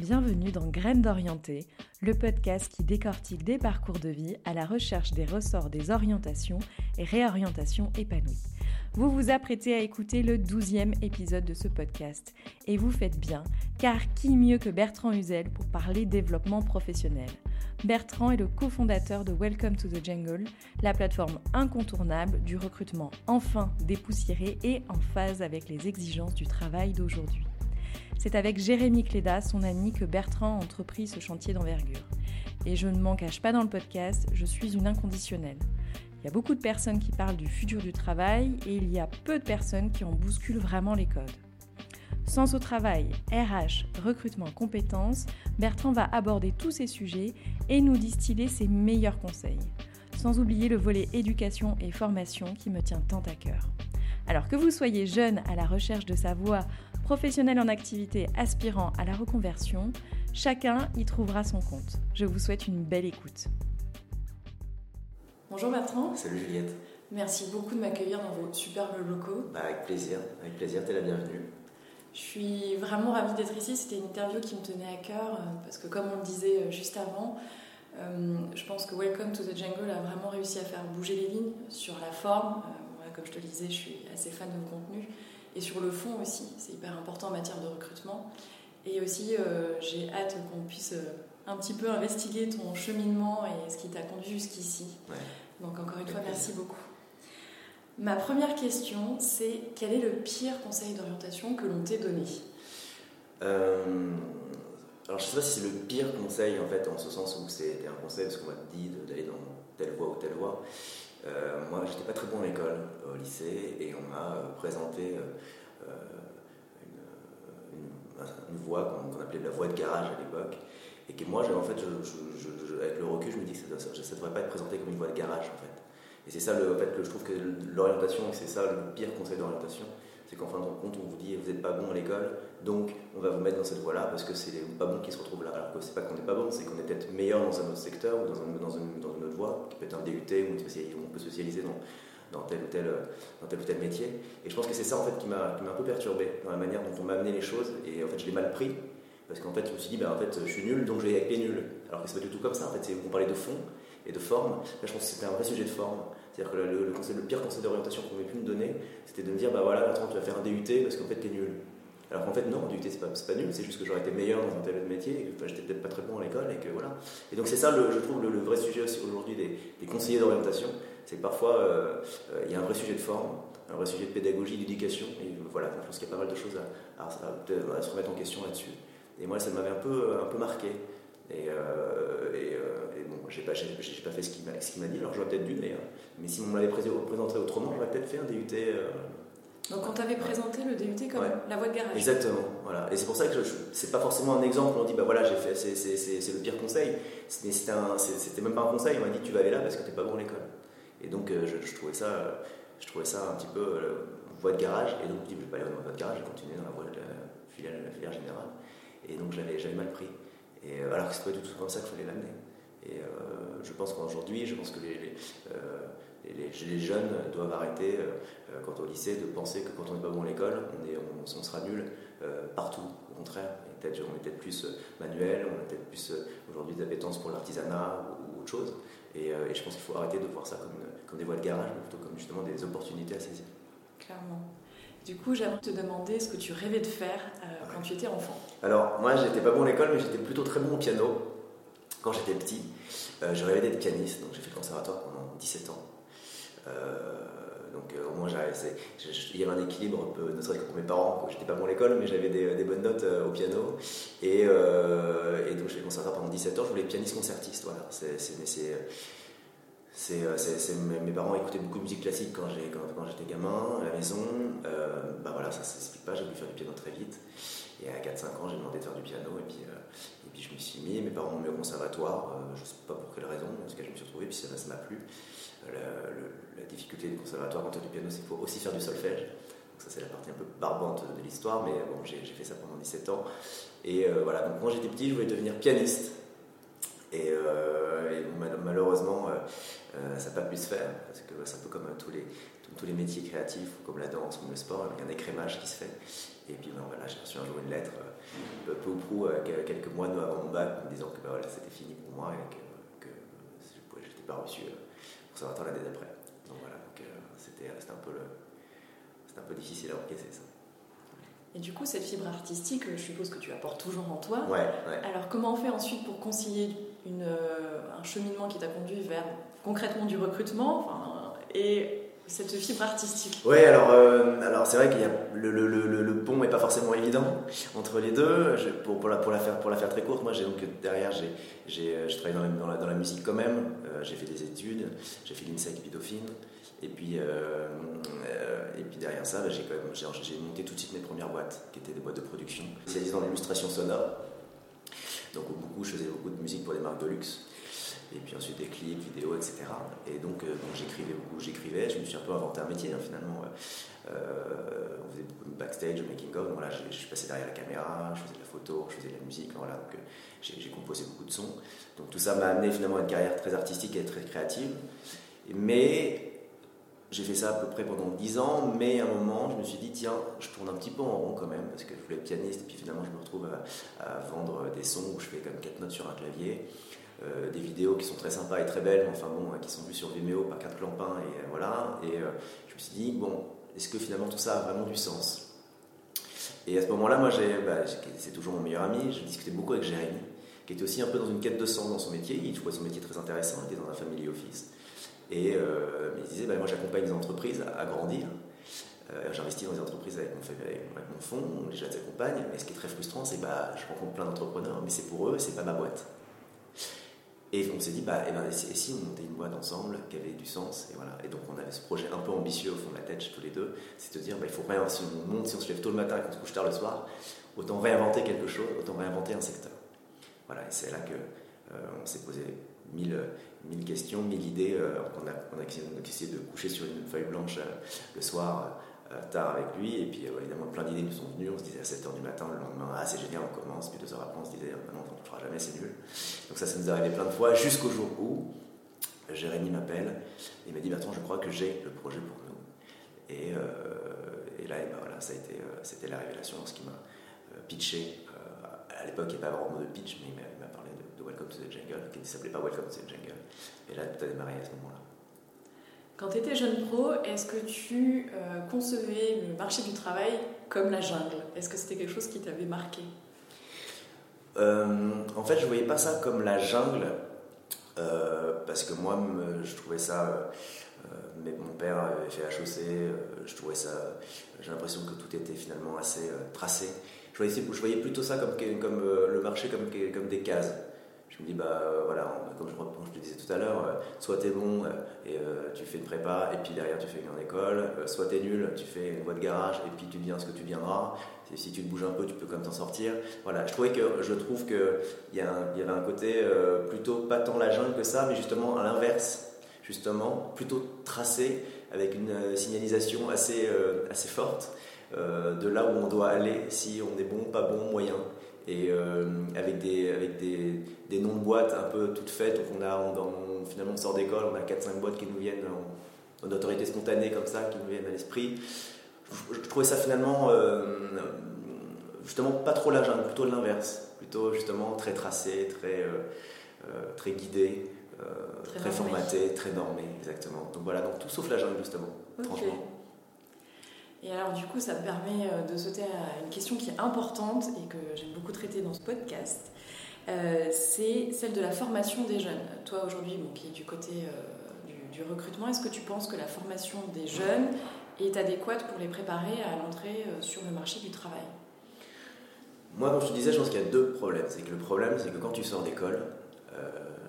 Bienvenue dans Graines d'orienté, le podcast qui décortique des parcours de vie à la recherche des ressorts des orientations et réorientations épanouies. Vous vous apprêtez à écouter le douzième épisode de ce podcast. Et vous faites bien, car qui mieux que Bertrand Huzel pour parler développement professionnel? Bertrand est le cofondateur de Welcome to the Jungle, la plateforme incontournable du recrutement enfin dépoussiéré et en phase avec les exigences du travail d'aujourd'hui. C'est avec Jérémy Cléda, son ami, que Bertrand a entrepris ce chantier d'envergure. Et je ne m'en cache pas dans le podcast, je suis une inconditionnelle. Il y a beaucoup de personnes qui parlent du futur du travail et il y a peu de personnes qui en bousculent vraiment les codes. Sens au travail, RH, recrutement, compétences, Bertrand va aborder tous ces sujets et nous distiller ses meilleurs conseils. Sans oublier le volet éducation et formation qui me tient tant à cœur. Alors que vous soyez jeune à la recherche de sa voie, professionnel en activité aspirant à la reconversion, chacun y trouvera son compte. Je vous souhaite une belle écoute. Bonjour Bertrand. Salut Juliette. Merci beaucoup de m'accueillir dans vos superbes locaux. Bah, avec plaisir, avec plaisir, t'es la bienvenue. Je suis vraiment ravie d'être ici. C'était une interview qui me tenait à cœur euh, parce que, comme on le disait euh, juste avant, euh, je pense que Welcome to the Jungle a vraiment réussi à faire bouger les lignes sur la forme. comme je te le disais, je suis assez fan de contenu et sur le fond aussi. C'est hyper important en matière de recrutement. Et aussi, j'ai hâte qu'on puisse un petit peu investiguer ton cheminement et ce qui t'a conduit jusqu'ici. Donc, encore une fois, merci beaucoup. Ma première question, c'est quel est le pire conseil d'orientation que l'on t'ait donné euh, Alors, je ne sais pas si c'est le pire conseil, en fait, en ce sens où c'était un conseil parce qu'on m'a dit d'aller dans telle voie ou telle voie. Euh, moi, j'étais pas très bon à l'école, au lycée, et on m'a euh, présenté euh, une, voie qu'on appelait la voie de garage à l'époque, et que moi, en fait, avec le recul, je me dis que ça ne devrait pas être présenté comme une voie de garage, en fait. Et c'est ça, le, fait, je trouve que l'orientation, c'est ça le pire conseil d'orientation, c'est qu'en fin de compte, on vous dit vous n'êtes pas bon à l'école, donc on va vous mettre dans cette voie-là parce que c'est les pas bons qui se retrouvent là. Alors que c'est pas qu'on n'est pas bon, c'est qu'on est peut-être meilleur dans un autre secteur ou dans, dans, une, dans, une, autre voie, qui peut être un DUT ou on peut spécialiser dans, dans tel, ou tel, dans tel ou tel métier. Et je pense que c'est ça en fait qui m'a un peu perturbé dans la manière dont on m'a amené les choses. Et en fait, je l'ai mal pris parce qu'en fait, je me suis dit, ben, en fait, je suis nul, donc vais être nul. Alors que c'est pas du tout comme ça. En fait, on parlait de fond et de forme. Là, je pense que c'était un vrai sujet de forme. C'est-à-dire que le, le, pire conseil d'orientation qu'on pouvait pu me donner, c'était de me dire bah voilà, attends, tu vas faire un DUT parce qu'en fait, t'es nul. Alors qu'en fait, non, DUT, c'est pas, pas nul, c'est juste que j'aurais été meilleur dans un tel métier, et que j'étais peut-être pas très bon à l'école, et que voilà. Et donc, c'est ça, le, je trouve, le, vrai sujet aujourd'hui des, conseillers d'orientation, c'est que parfois, euh, euh, il y a un vrai sujet de forme, un vrai sujet de pédagogie, d'éducation, et voilà, je pense qu'il y a pas mal de choses à, à, se remettre en question là-dessus. Et moi, ça m'avait un peu, un peu marqué. Et, euh, et, et, bon, j'ai pas, pas fait ce qu'il m'a dit, alors j'aurais peut-être dû, mais mais si on m'avait présenté autrement, j'aurais peut-être fait un DUT. Euh, Donc on t'avait présenté le DUT comme la voie de garage. Exactement, voilà. Et c'est pour ça que c'est pas forcément un exemple. On dit bah voilà, j'ai fait, c'est le pire conseil. C'était même pas un conseil. On m'a dit tu vas aller là parce que t'es pas bon à l'école. Et donc euh, je, trouvais ça, je trouvais ça un petit peu euh, voie de garage. Et donc je dis je vais pas aller dans la voie de garage, je vais continuer dans la voie de la filière, la filière générale. Et donc j'avais mal pris. Et alors que c'est pas du tout comme ça qu'il fallait l'amener. Et je pense qu'aujourd'hui, je pense que les, les, jeunes doivent arrêter, euh, euh, quand au lycée, de penser que quand on n'est pas bon à l'école, on, on, sera nul euh, partout. Au contraire, on est peut-être plus manuel, on a peut-être plus aujourd'hui d'appétence pour l'artisanat ou, autre chose. Et, je pense qu'il faut arrêter de voir ça comme, comme des voies de garage, mais plutôt comme justement des opportunités à saisir. Clairement. Du coup, j'aimerais te demander ce que tu rêvais de faire quand tu étais enfant. Alors, moi, j'étais pas bon à l'école, mais j'étais plutôt très bon au piano quand j'étais petit. je rêvais d'être pianiste, donc j'ai fait le conservatoire pendant 17 ans. Euh, donc euh, au moins il y avait un équilibre un peu, ne serait-ce que pour mes parents, j'étais pas bon à l'école, mais j'avais des, bonnes notes euh, au piano. Et, et donc j'ai conservatoire pendant 17 ans, je voulais être pianiste concertiste. Voilà. C'est, c'est, mes parents écoutaient beaucoup de musique classique quand, j'étais gamin, à la maison. bah voilà, ça ne s'explique pas, j'ai voulu faire du piano très vite. Et à 4-5 ans, j'ai demandé de faire du piano. Et puis, et puis je me suis mis. Mes parents m'ont mis au conservatoire. je ne sais pas pour quelle raison, en tout cas, je me suis retrouvé. Puis ça, ça m'a plu. La, difficulté du conservatoire quand tu du piano, c'est qu'il faut aussi faire du solfège. Donc ça, c'est la partie un peu barbante de l'histoire, mais bon, j'ai, fait ça pendant 17 ans. Et voilà, donc quand j'étais petit, je voulais devenir pianiste. Et, euh, malheureusement, euh, euh, ça n'a pas pu se faire, parce que c'est un peu comme tous les, tous, les métiers créatifs, comme la danse, comme le sport, il y a un écrémage qui se fait. Et puis ben, voilà, j'ai reçu un jour une lettre, peu ou prou, quelques mois avant mon bac, me disant que ben, voilà, c'était fini pour moi et que, je n'étais pas reçu pour savoir l'année d'après. Donc voilà, c'était un, peu un peu difficile à encaisser ça. Et du coup, cette fibre artistique, je suppose que tu apportes toujours en toi. Ouais, ouais. Alors, comment on fait ensuite pour concilier euh, un cheminement qui t'a conduit vers concrètement du recrutement et cette fibre artistique Oui, alors, euh, alors c'est vrai que le, le, le, le, pont n'est pas forcément évident entre les deux. pour, pour, la, pour, la faire, pour la faire très courte, moi, donc derrière, j'ai, euh, je travaille dans la, dans, la, dans la, musique quand même. j'ai fait des études, j'ai fait l'INSEC Bidofine. Et puis, et puis derrière ça, bah, j'ai, monté tout de suite mes premières boîtes, qui étaient des boîtes de production spécialisées dans l'illustration sonore. Donc beaucoup, je faisais beaucoup de musique pour des marques de luxe. Et puis ensuite des clips, vidéos, etc. Et donc, euh, j'écrivais beaucoup, j'écrivais, je me suis un peu inventé un métier hein, finalement. Euh, on faisait beaucoup de backstage, making of, voilà, je, suis passé derrière la caméra, je faisais de la photo, je faisais de la musique, voilà, donc euh, j'ai composé beaucoup de sons. Donc tout ça m'a amené finalement à une carrière très artistique et très créative. Mais j'ai fait ça à peu près pendant 10 ans, mais à un moment, je me suis dit, tiens, je tourne un petit peu en rond quand même, parce que je voulais être pianiste, et puis finalement, je me retrouve à, vendre des sons où je fais comme 4 notes sur un clavier, euh, des vidéos qui sont très sympas et très belles, mais enfin bon, hein, qui sont vues sur Vimeo par 4 clampins, et euh, voilà. Et euh, je me suis dit, bon, est-ce que finalement tout ça a vraiment du sens? Et à ce moment-là, moi, bah, c'est toujours mon meilleur ami, je discutais beaucoup avec Jérémy, qui était aussi un peu dans une quête de sens dans son métier, il trouvait son métier très intéressant, il était dans un family office. Et euh, il disait, bah, moi j'accompagne les entreprises à, grandir. Euh, j'investis dans des entreprises avec mon, avec, mon fonds, je les accompagne, mais ce qui est très frustrant, c'est que bah, je rencontre plein d'entrepreneurs, mais c'est pour eux, c'est pas ma boîte. Et on s'est dit, bah, et, eh ben, et si on montait une boîte ensemble qui avait du sens Et, voilà. et donc on avait ce projet un peu ambitieux au fond de la tête, tous les deux, c'est de dire, bah, il faut rien, si on monte, si on se lève tôt le matin et qu'on se couche tard le soir, autant réinventer quelque chose, autant réinventer un secteur. Voilà, et c'est là que euh, on s'est posé mille, mille questions, mille idées. Euh, on, a, a, essayé de coucher sur une feuille blanche euh, le soir, euh, tard avec lui. Et puis évidemment, plein d'idées nous sont venues. On se disait à 7h du matin, le lendemain, ah c'est génial, on commence. Puis deux heures après, on se disait, ah, non, on ne fera jamais, c'est nul. Donc ça, ça nous est arrivé plein de fois, jusqu'au jour où Jérémy m'appelle et m'a dit, attends, je crois que j'ai le projet pour nous. Et, et là, et ben, voilà, ça a été, c'était la révélation lorsqu'il m'a pitché. à l'époque, il n'y avait pas vraiment de pitch, mais il m'a parlé Welcome to the Jungle, qui ne s'appelait pas Welcome to the Jungle. Et là, tout a démarré à ce moment-là. Quand tu étais jeune pro, est-ce que tu euh, concevais le marché du travail comme la jungle? Est-ce que c'était quelque chose qui t'avait marqué? Euh, En fait, je ne voyais pas ça comme la jungle, euh, parce que moi, je trouvais ça... mais mon père avait fait HEC, je trouvais ça... J'ai l'impression que tout était finalement assez tracé. Je voyais, je voyais, plutôt ça comme, comme le marché comme, comme des cases je me dis, bah euh, voilà, comme je, te disais tout à l'heure, euh, soit t'es bon euh, et tu fais une prépa, et puis derrière tu fais une grande école, soit t'es nul, tu fais une voie de garage, et puis tu deviens ce que tu viendras. Si tu te bouges un peu, tu peux comme t'en sortir. Voilà, je trouvais que je trouve qu'il y, y avait un côté plutôt pas tant la jungle que ça, mais justement à l'inverse, justement, plutôt tracé avec une signalisation assez, assez forte de là où on doit aller, si on est bon, pas bon, moyen et euh, avec, des, avec des, des, noms de boîtes un peu toutes faites. Donc on a, finalement, on sort d'école, on a 4-5 boîtes qui nous viennent en, en, autorité spontanée comme ça, qui nous viennent à l'esprit. Je, trouvais ça finalement, euh, justement, pas trop la jungle, plutôt l'inverse. Plutôt justement très tracé, très, euh, très guidé. très, formaté, très normé, exactement. Donc voilà, donc tout sauf la jungle justement, franchement. Et alors du coup, ça me permet euh, de sauter à une question qui est importante et que j'aime beaucoup traiter dans ce podcast. Euh, c'est celle de la formation des jeunes. Toi aujourd'hui, qui est du côté euh, du, recrutement, est-ce que tu penses que la formation des jeunes est adéquate pour les préparer à l'entrée sur le marché du travail? Moi, comme je te disais, je pense qu'il y a deux problèmes. C'est que le problème, c'est que quand tu sors d'école,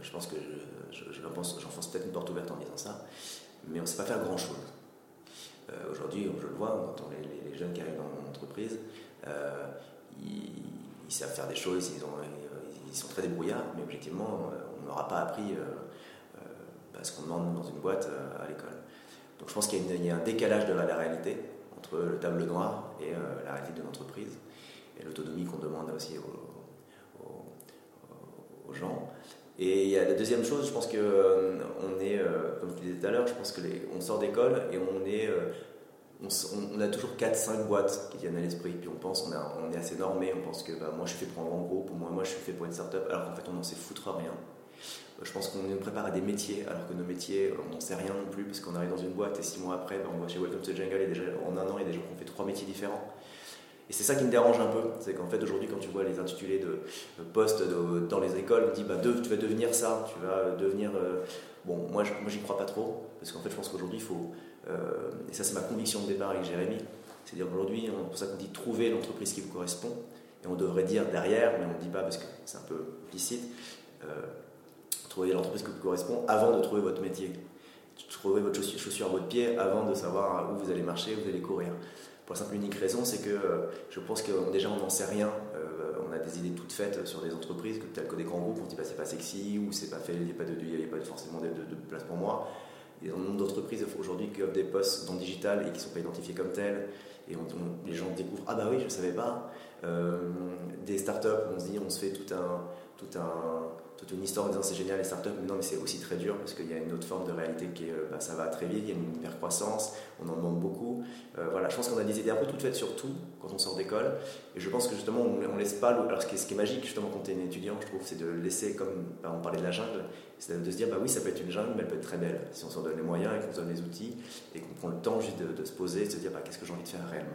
je pense que j'enfonce peut-être une porte ouverte en disant ça, mais on ne sait pas faire grand-chose. Aujourd'hui, je le vois, on les, jeunes qui arrivent dans mon entreprise, ils, savent faire des choses, ils, ont, ils, sont très débrouillards, mais objectivement, on n'aura pas appris ce qu'on demande dans une boîte à l'école. Donc je pense qu'il y, a un décalage de la, réalité entre le tableau noir et la réalité de l'entreprise et l'autonomie qu'on demande aussi aux, gens. Et la deuxième chose, je pense que euh, on est, euh, comme je disais tout à l'heure, je pense que on sort d'école et on est, euh, on, a toujours 4-5 boîtes qui viennent à l'esprit, puis on pense, on, est assez normé, on pense que bah, moi je suis fait pour un grand groupe, ou moi, moi je suis fait pour une start-up, alors qu'en fait on n'en sait foutre rien. Je pense qu'on nous prépare à des métiers, alors que nos métiers, on n'en sait rien non plus, parce qu'on arrive dans une boîte et six mois après, bah, on va chez Welcome to Jungle et déjà en un an, il y a des gens qui ont fait trois métiers différents. Et c'est ça qui me dérange un peu, c'est qu'en fait aujourd'hui quand tu vois les intitulés de, postes dans les écoles, on dit bah, tu vas devenir ça, tu vas devenir... Euh, bon, moi, j'y crois pas trop, parce qu'en fait je pense qu'aujourd'hui il faut... Euh, et ça c'est ma conviction de départ avec Jérémy, c'est-à-dire qu'aujourd'hui, c'est pour ça qu'on dit trouver l'entreprise qui vous correspond, et on devrait dire derrière, mais on ne dit pas parce que c'est un peu implicite, euh, trouver l'entreprise qui vous correspond avant de trouver votre métier. Trouver votre chaussure à votre pied avant de savoir où vous allez marcher, où vous allez courir. Pour la simple unique raison, c'est que euh, je pense que déjà on n'en sait rien. Euh, on a des idées toutes faites sur des entreprises, telles que des grands groupes, on dit bah, c'est pas sexy ou c'est pas fait, il n'y a pas, de, a pas forcément de, place pour moi. Il y a un nombre d'entreprises aujourd'hui qui offrent des postes dans le digital et qui ne sont pas identifiés comme tels. Et les gens découvrent Ah bah oui, je ne savais pas. Euh, des startups, on se dit, on se fait tout un, tout un, toute une histoire en disant c'est génial les startups, mais non, mais c'est aussi très dur parce qu'il y a une autre forme de réalité qui est euh, bah, ça va très vite, il y a une hyper-croissance, on en demande beaucoup. Euh, voilà, je pense qu'on a des idées un peu toutes faites sur tout quand on sort d'école, et je pense que justement on, ne laisse pas. Alors ce qui, est, magique justement quand tu es un étudiant, je trouve, c'est de laisser, comme bah, on parlait de la jungle, c'est de se dire bah oui, ça peut être une jungle, mais elle peut être très belle si on s'en donne les moyens et qu'on se donne les outils et qu'on prend le temps juste de, se poser, de se dire bah, qu'est-ce que j'ai envie de faire réellement?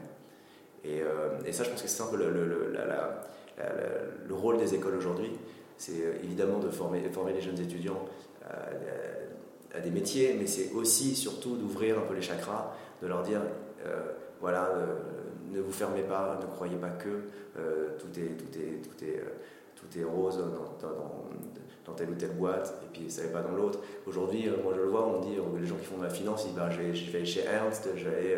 Et, euh, et, ça, je pense que c'est un peu le rôle des écoles aujourd'hui c'est euh, évidemment de former, former les jeunes étudiants à, des métiers, mais c'est aussi surtout d'ouvrir un peu les chakras, de leur dire euh, voilà, euh, ne vous fermez pas, ne croyez pas que tout, est, tout, est, tout, est, tout est rose dans, dans, telle ou telle boîte, et puis ça n'est pas dans l'autre. Aujourd'hui, moi je le vois, on dit, les gens qui font de la finance, ils disent bah, j'ai fait chez Ernst, j'allais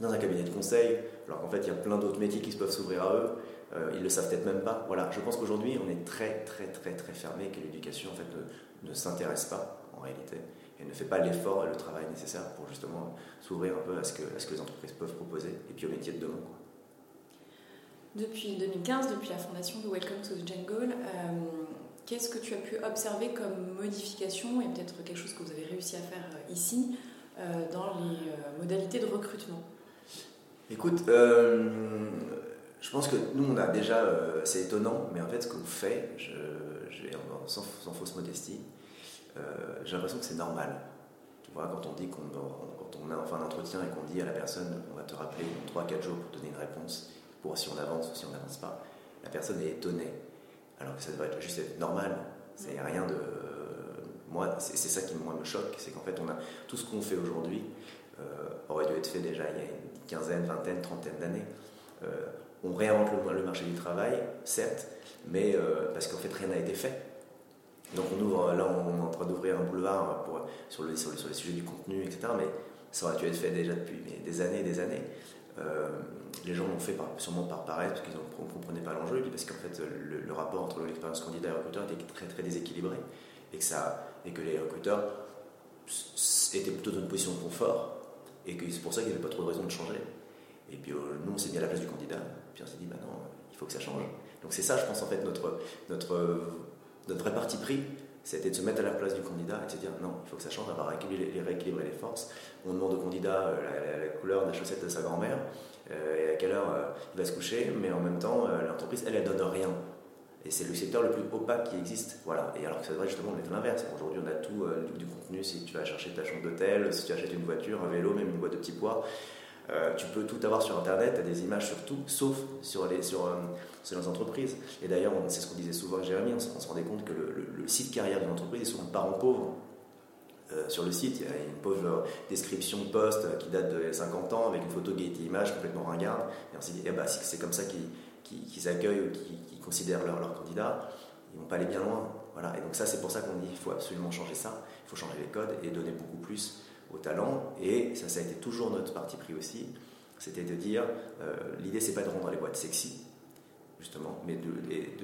dans un cabinet de conseil, alors qu'en fait il y a plein d'autres métiers qui se peuvent s'ouvrir à eux. Euh, ils le savent peut-être même pas. Voilà, je pense qu'aujourd'hui, on est très, très, très, très fermé, que l'éducation en fait ne, s'intéresse pas en réalité et ne fait pas l'effort et le travail nécessaire pour justement s'ouvrir un peu à ce, que, ce que les entreprises peuvent proposer et puis au métier de demain. Depuis 2015, depuis la fondation de Welcome to the Jungle, euh, qu'est-ce que tu as pu observer comme modification et peut-être quelque chose que vous avez réussi à faire euh, ici dans les modalités de recrutement? Écoute, je pense que nous, on a déjà, euh, c'est étonnant, mais en fait, ce qu'on fait, je, sans, fausse modestie, euh, j'ai l'impression que c'est normal. Tu vois, quand on dit qu'on quand on a enfin un entretien et qu'on dit à la personne, on va te rappeler dans 3-4 jours pour donner une réponse, pour si on avance ou si on n'avance pas, la personne est étonnée. Alors que ça devrait être juste être normal. C'est rien de. moi, c'est ça qui moi, me choque, c'est qu'en fait, on a tout ce qu'on fait aujourd'hui euh, aurait dû être fait déjà il y a une quinzaine, vingtaine, trentaine d'années on réinvente le, marché du travail, certes, mais euh, parce qu'en fait rien n'a été fait. Donc on ouvre, là on est en train d'ouvrir un boulevard sur, sur, les, sujets du contenu, etc. Mais ça aurait dû être fait déjà depuis des années et des années. Euh, les gens l'ont fait sûrement par paresse, parce qu'ils ne comprenaient pas l'enjeu, parce qu'en fait le, rapport entre l'expérience candidat et recruteur était très très déséquilibré, et que, ça, et les recruteurs étaient plutôt dans une position de confort, et que c'est pour ça qu'il n'y avait pas trop de raison de changer. Et puis euh, nous on s'est mis à la place du candidat, puis on s'est dit, bah non, il faut que ça change. Donc c'est ça, je pense, en fait, notre, notre, notre vrai parti pris, c'était de se mettre à la place du candidat et de se dire, non, il faut que ça change, on va rééquilibrer, les forces. On demande au candidat euh, la, couleur de la chaussette de sa grand-mère euh, et à quelle heure euh, il va se coucher, mais en même temps, l'entreprise, elle, elle donne rien. Et c'est le secteur le plus opaque qui existe. Voilà. Et alors que ça devrait justement être l'inverse. Aujourd'hui, on a tout du contenu. Si tu vas chercher ta chambre d'hôtel, si tu achètes une voiture, un vélo, même une boîte de petits pois, euh, tu peux tout avoir sur Internet, tu as des images sur tout, sauf sur les, sur, euh, les entreprises. Et d'ailleurs, c'est ce qu'on disait souvent avec Jérémy, on, se rendait compte que le, site carrière d'une entreprise est souvent parent pauvre. Euh, sur le site, il y a une pauvre description de poste qui date de 50 ans avec une photo Getty Images complètement ringarde. Et on s'est dit, eh ben, c'est comme ça qu'ils accueillent ou qu'ils considèrent leurs leur candidats. Ils vont pas aller bien loin. Voilà. Et donc ça, c'est pour ça qu'on dit qu'il faut absolument changer ça. Il faut changer les codes et donner beaucoup plus aux talents. Et ça, ça a été toujours notre parti pris aussi. C'était de dire, euh, l'idée, c'est pas de rendre les boîtes sexy, justement, mais de,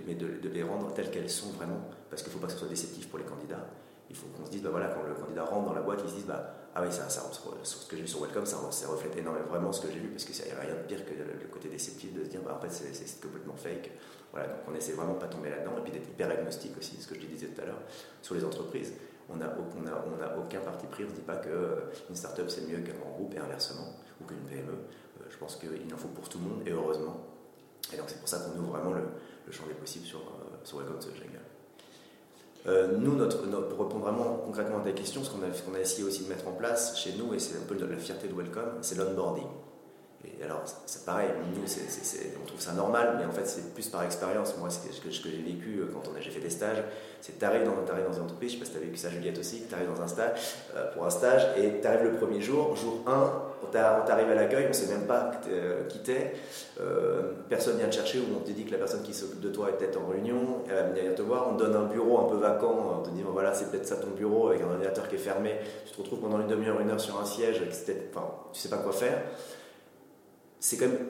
mais de, les rendre telles qu'elles sont vraiment, parce qu'il ne faut pas que ce soit déceptif pour les candidats. Il faut qu'on se dise, bah voilà, quand le candidat rentre dans la boîte, il se dise, bah, ah oui, ça, ça, ce que j'ai vu sur Welcome, ça, ça reflète énormément vraiment ce que j'ai vu, parce qu'il n'y a rien de pire que le, côté déceptif de se dire, bah, en fait, c'est complètement fake. Voilà, donc on essaie vraiment de pas tomber là-dedans, et puis d'être hyper agnostique aussi, ce que je disais tout à l'heure, sur les entreprises. On n'a a, aucun parti pris, on ne dit pas qu'une euh, start-up c'est mieux qu'un grand groupe, et inversement, ou qu'une PME. Euh, je pense qu'il en faut pour tout le monde, et heureusement. Et donc c'est pour ça qu'on ouvre vraiment le, champ des possibles sur, euh, Welcome to the nous, pour répondre vraiment concrètement à ta question, ce qu'on a, a, essayé aussi de mettre en place chez nous, et c'est un peu la fierté de Welcome, c'est l'onboarding. Alors, c'est pareil, nous, on trouve ça normal, mais en fait, c'est plus par expérience. Moi, ce que, j'ai vécu euh, quand j'ai fait des stages, c'est que tu arrives dans, dans une entreprise, je sais pas si tu as vécu ça, Juliette aussi, tu arrives dans un stage, euh, pour un stage, et tu arrives le premier jour, jour 1, on t'arrive à l'accueil, on ne sait même pas euh, qui t'es, personne vient te chercher, ou on te dit que la personne qui s'occupe de toi est peut-être en réunion, elle va venir te voir, on te donne un bureau un peu vacant, on te dit, voilà, c'est peut-être ça ton bureau, avec un ordinateur qui est fermé, tu te retrouves pendant une demi-heure, une heure sur un siège, enfin, tu sais pas quoi faire c'est quand même,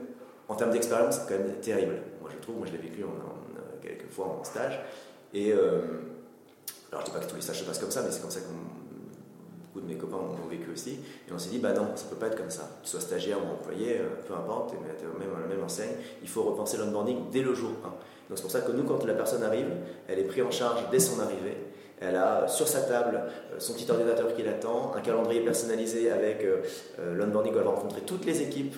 en termes d'expérience, c'est quand même terrible. Moi, je trouve, moi, je l'ai vécu en, quelques fois en stage. Et euh, alors, je dis pas que tous les stages se passent comme ça, mais c'est comme ça que beaucoup de mes copains ont vécu aussi. Et on s'est dit, bah non, ça peut pas être comme ça. Que tu sois stagiaire ou employé, euh, peu importe, tu es même à la même enseigne, il faut repenser l'onboarding dès le jour 1. Donc, c'est pour ça que nous, quand la personne arrive, elle est prise en charge dès son arrivée. Elle a sur sa table euh, son petit ordinateur qui l'attend, un calendrier personnalisé avec l'onboarding où elle va rencontrer toutes les équipes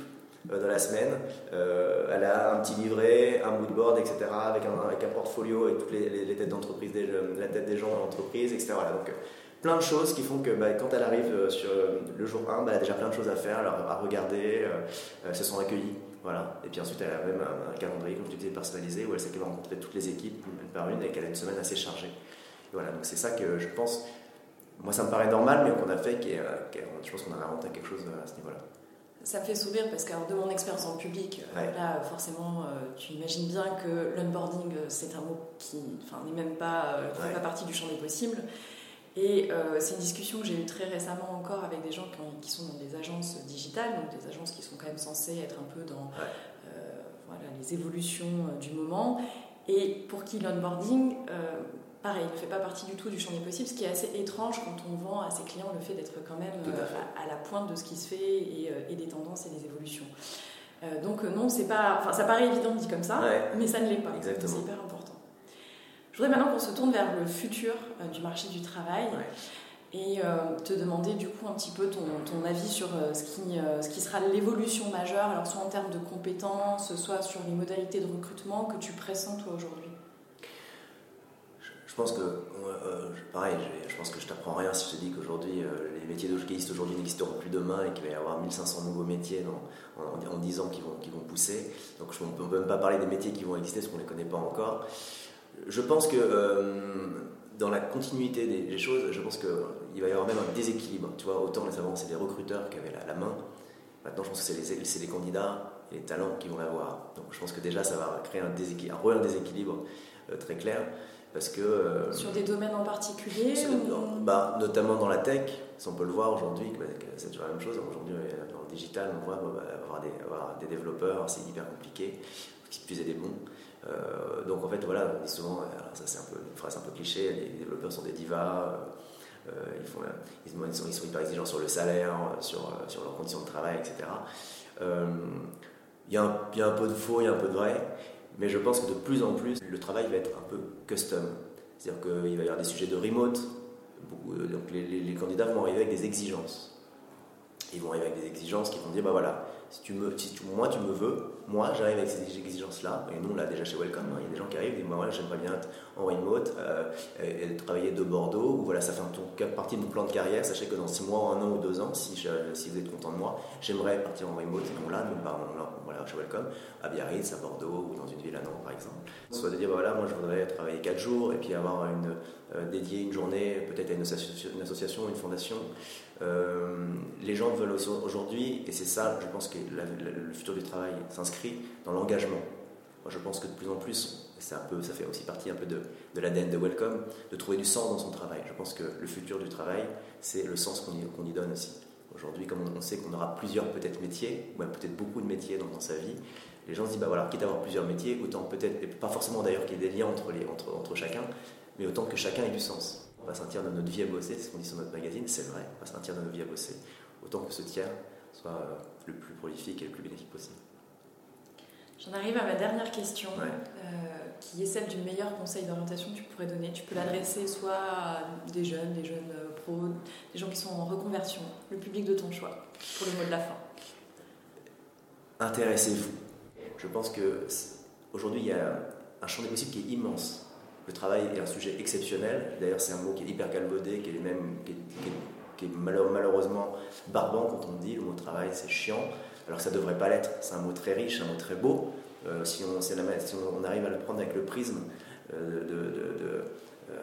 euh, dans la semaine. Euh, elle a un petit livret, un moodboard, etc., avec un, avec un portfolio et toutes les, têtes d'entreprise, la tête des gens dans l'entreprise, etc. donc, plein de choses qui font que bah, quand elle arrive euh, sur le jour 1, bah, elle a déjà plein de choses à faire, à regarder, elles se sont accueillies. Voilà. Et puis ensuite, elle a même un, calendrier, comme tu disais, personnalisé, où elle sait qu'elle va rencontrer toutes les équipes une par une et qu'elle a une semaine assez chargée. voilà, donc c'est ça que je pense, moi ça me paraît normal, mais qu'on a fait, qui je pense qu'on a inventé quelque chose à ce niveau-là. Ça me fait sourire parce que de mon expérience en public, euh, là forcément euh, tu imagines bien que l'onboarding euh, c'est un mot qui n'est même pas, fait pas partie du champ des possibles. Et c'est une discussion que j'ai eue très récemment encore avec des gens qui, sont dans des agences digitales, donc des agences qui sont quand même censées être un peu dans voilà, les évolutions du moment, et pour qui l'onboarding pareil, ne fait pas partie du tout du champ des possibles, ce qui est assez étrange quand on vend à ses clients le fait d'être quand même euh, à, la pointe de ce qui se fait et, euh, des tendances et des évolutions. Euh, donc non, c'est pas, enfin, ça paraît évident dit comme ça, mais ça ne l'est pas. C'est hyper important. Je voudrais maintenant qu'on se tourne vers le futur du marché du travail. Et te demander du coup un petit peu ton, ton avis sur ce, qui, ce qui sera l'évolution majeure, alors soit en termes de compétences, soit sur les modalités de recrutement que tu pressens toi aujourd'hui. Je pense que, euh, pareil, je pense que je t'apprends rien si je te dis qu'aujourd'hui, euh, les métiers existent aujourd'hui n'existeront plus demain et qu'il va y avoir 1500 nouveaux métiers en, 10 ans qui vont, qui vont pousser. Donc on ne peut même pas parler des métiers qui vont exister parce qu'on ne les connaît pas encore. Je pense que euh, dans la continuité des, choses, je pense qu'il va y avoir même un déséquilibre. Tu vois, autant les avant, c'est des recruteurs qui avaient la, main. Maintenant, je pense que c'est les, les, candidats et les talents qui vont l'avoir. Donc je pense que déjà, ça va créer un déséquilibre, un déséquilibre très clair. Parce que, euh, sur des domaines en particulier bah, Notamment dans la tech, on peut le voir aujourd'hui, c'est toujours la même chose. Aujourd'hui, dans le digital, on voit bah, avoir, des, avoir, des, développeurs, c'est hyper compliqué, qui plus des bons. Euh, donc en fait, voilà, on dit souvent, ça c'est un peu une phrase un peu cliché, les développeurs sont des divas, euh, ils, font, ils, sont, ils, sont, hyper exigeants sur le salaire, sur, sur leurs conditions de travail, etc. Il y, y, a un peu de faux, il y a un peu de vrai. Mais je pense que de plus en plus, le travail va être un peu custom. C'est-à-dire qu'il va y avoir des sujets de remote. Donc les, candidats vont arriver avec des exigences. Ils vont arriver avec des exigences qui vont dire, bah voilà, si, tu me, si moi tu me veux, moi j'arrive avec ces exigences-là, et nous on l'a déjà chez Welcome, hein. il y a des gens qui arrivent et disent, moi j'aimerais bien être en remote, euh, et, travailler de Bordeaux, ou voilà, ça fait partie de mon plan de carrière, sachez que dans 6 mois, un an ou 2 ans, si, si vous êtes content de moi, j'aimerais partir en remote, et non là, nous, bah, voilà, chez Welcome, à Biarritz, à Bordeaux, ou dans une ville à Nantes par exemple. Soit de dire, bah, voilà, moi je voudrais travailler 4 jours, et puis avoir une, euh, dédier une journée peut-être à une association, une, association, une fondation, euh, les gens veulent aujourd'hui, et c'est ça, je pense que le futur du travail s'inscrit dans l'engagement. Moi, je pense que de plus en plus, un peu, ça fait aussi partie un peu de, de l'ADN de Welcome, de trouver du sens dans son travail. Je pense que le futur du travail, c'est le sens qu'on y, donne aussi. Aujourd'hui, comme on, sait qu'on aura plusieurs peut-être métiers, ou peut-être beaucoup de métiers dans, dans, sa vie, les gens se disent, bah voilà, quitte à avoir plusieurs métiers, autant peut-être, pas forcément d'ailleurs qu'il y ait des liens entre, les, entre, chacun, mais autant que chacun ait du sens. On va sentir de notre vie à bosser, c'est ce qu'on dit sur notre magazine, c'est vrai, on va sentir de notre vie à bosser, autant que ce tiers soit euh, le plus prolifique et le plus bénéfique possible. J'en arrive à ma dernière question, euh, qui est celle du meilleur conseil d'orientation que tu pourrais donner. Tu peux l'adresser soit à des jeunes, des jeunes euh, pros, des gens qui sont en reconversion, le public de ton choix, pour le mot de la fin. Intéressez-vous. Je pense que aujourd'hui il y a un champ des possibles qui est immense. Le travail est un sujet exceptionnel. D'ailleurs, c'est un mot qui est hyper calvaudé, qui est, même, qui qui est malheureusement barbant quand on dit le mot travail, c'est chiant alors que ça devrait pas l'être. C'est un mot très riche, un mot très beau. Euh, si, on, si, on, arrive à le prendre avec le prisme euh, de, euh,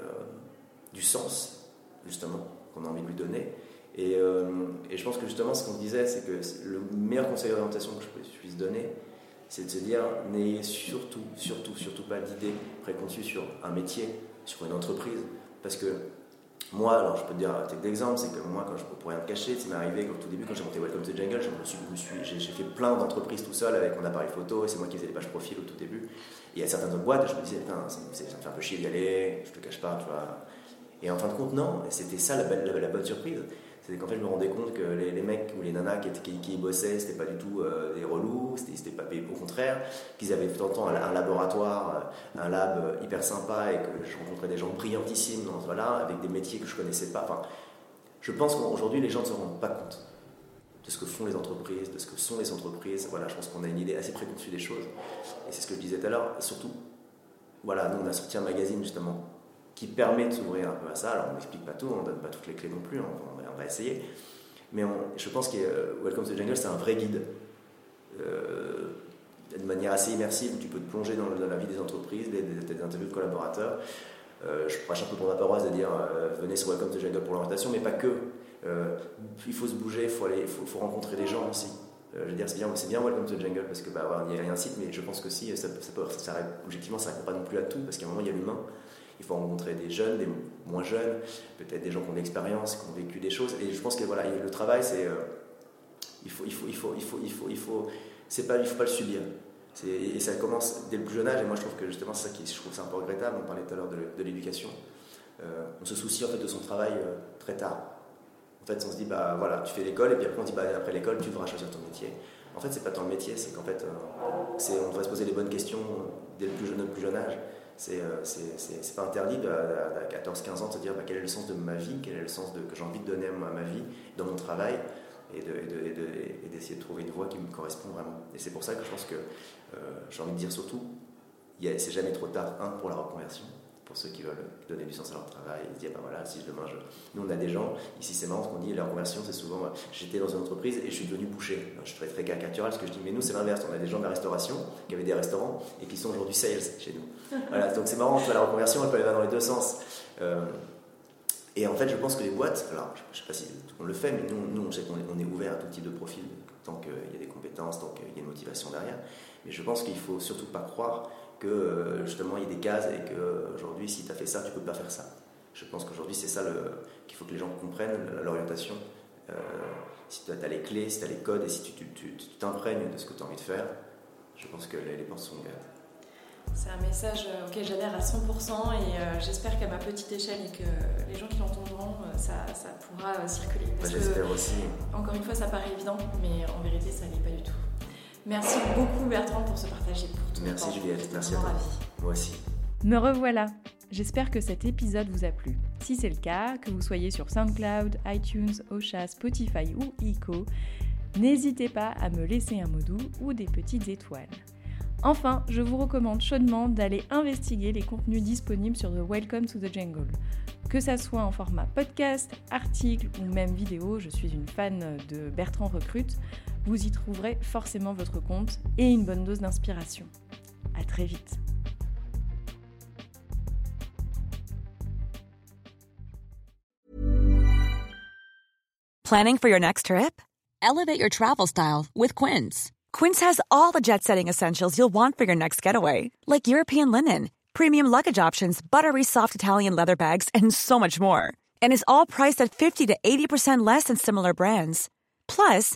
du sens, justement, qu'on a envie de lui donner. Et, et je pense que justement, ce qu'on disait, c'est que le meilleur conseil d'orientation que je puisse donner, c'est de se dire n'ayez surtout, surtout, surtout pas d'idées préconçues sur un métier, sur une entreprise, parce que moi, alors je peux te dire un type d'exemple, c'est que moi, quand je pourrais rien te cacher, c'est m'est arrivé au tout début, quand j'ai monté Welcome to Jungle, j'ai fait plein d'entreprises tout seul avec mon appareil photo, et c'est moi qui faisais les pages profil au tout début. Et a certaines autres boîtes, je me disais, putain, ça me fait un peu chier d'y aller, je te cache pas, tu vois. Et en fin de compte, non, c'était ça la, la bonne surprise c'est qu'en fait, je me rendais compte que les, mecs ou les nanas qui, qui, qui bossaient, c'était pas du tout euh, des relous, c'était pas au contraire, qu'ils avaient tout le temps un, laboratoire, euh, un lab euh, hyper sympa et que je rencontrais des gens brillantissimes, voilà, avec des métiers que je connaissais pas. Enfin, je pense qu'aujourd'hui, les gens ne se rendent pas compte de ce que font les entreprises, de ce que sont les entreprises. Voilà, je pense qu'on a une idée assez préconçue des choses. Et c'est ce que je disais tout à l'heure. Surtout, voilà, nous, on a sorti un magazine justement qui permet de s'ouvrir un peu à ça. Alors, on n'explique pas tout, on ne donne pas toutes les clés non plus, on, va, essayer. Mais je pense que euh, Welcome to the Jungle, c'est un vrai guide. Euh, de manière assez immersive, tu peux te plonger dans, la vie des entreprises, des, interviews de collaborateurs. Euh, je prêche un peu pour ma paroisse de dire venez sur Welcome to the Jungle pour l'orientation, mais pas que. il faut se bouger, il faut, aller, faut, faut rencontrer des gens aussi. je veux dire, c'est bien, c'est bien Welcome to the Jungle parce que bah, il y a un site, mais je pense que si, ça, peut, objectivement, ça ne répond pas non plus à tout parce qu'à un moment, il y a l'humain. Il faut rencontrer des jeunes, des moins jeunes, peut-être des gens qui ont de l'expérience, qui ont vécu des choses. Et je pense que voilà, le travail, c'est euh, il faut, il faut, il faut, il faut, il faut, il faut, c'est pas, il faut pas le subir. Et ça commence dès le plus jeune âge. Et moi, je trouve que justement, c'est ça qui, je trouve un peu regrettable. On parlait tout à l'heure de, l'éducation. Euh, on se soucie en fait de son travail euh, très tard. En fait, on se dit bah voilà, tu fais l'école et puis après on dit bah après l'école, tu devras choisir ton métier. En fait, c'est pas tant le métier, c'est qu'en fait, c'est, on devrait se poser les bonnes questions dès le plus jeune, le plus jeune âge. Euh, c'est pas interdit à, 14-15 ans de se dire bah, quel est le sens de ma vie, quel est le sens de, que j'ai envie de donner à ma vie, dans mon travail, et d'essayer de, de, trouver une voie qui me correspond vraiment. Et c'est pour ça que je pense que euh, j'ai envie de dire surtout, c'est jamais trop tard, un, pour la reconversion, pour ceux qui veulent donner du sens à leur travail, ils se disent, bah voilà, si demain je... Nous, on a des gens, ici c'est marrant, ce qu'on dit, la reconversion, c'est souvent, j'étais dans une entreprise et je suis devenu boucher. je suis très, caricatural, ce que je dis, mais nous, c'est l'inverse. On a des gens de la restauration, qui avaient des restaurants, et qui sont aujourd'hui sales chez nous. voilà, donc c'est marrant, la reconversion, elle peut aller dans les deux sens. Euh, et en fait, je pense que les boîtes, alors je ne sais pas si on le fait, mais nous, nous on sait qu'on est, on est ouvert à tout type de profil, tant qu'il y a des compétences, tant qu'il y a une motivation derrière. Mais je pense qu'il faut surtout pas croire que euh, justement il y a des cases et qu'aujourd'hui, si tu as fait ça, tu peux pas faire ça. Je pense qu'aujourd'hui, c'est ça qu'il faut que les gens comprennent, l'orientation. Euh, si tu as, les clés, si tu as les codes et si tu t'imprègnes de ce que tu as envie de faire, je pense que les, les portes sont ouvertes. C'est un message euh, auquel j'adhère à 100% et j'espère qu'à ma petite échelle et que les gens qui l'entendront, ça, ça, pourra circuler. J'espère aussi. Encore une fois, ça paraît évident, mais en vérité, ça n'est pas du tout. Merci beaucoup Bertrand pour ce partage et pour tout Merci Juliette, merci à toi. Moi aussi. Me revoilà. J'espère que cet épisode vous a plu. Si c'est le cas, que vous soyez sur SoundCloud, iTunes, Ocha, Spotify ou Eco, n'hésitez pas à me laisser un mot doux ou des petites étoiles. Enfin, je vous recommande chaudement d'aller investiguer les contenus disponibles sur The Welcome to the Jungle. Que ça soit en format podcast, article ou même vidéo, je suis une fan de Bertrand Recrute, vous y trouverez forcément votre compte et une bonne dose d'inspiration. À très vite. Planning for your next trip? Elevate your travel style with Quince. Quince has all the jet setting essentials you'll want for your next getaway, like European linen, premium luggage options, buttery soft Italian leather bags, and so much more. And is all priced at 50 to 80% less than similar brands. Plus,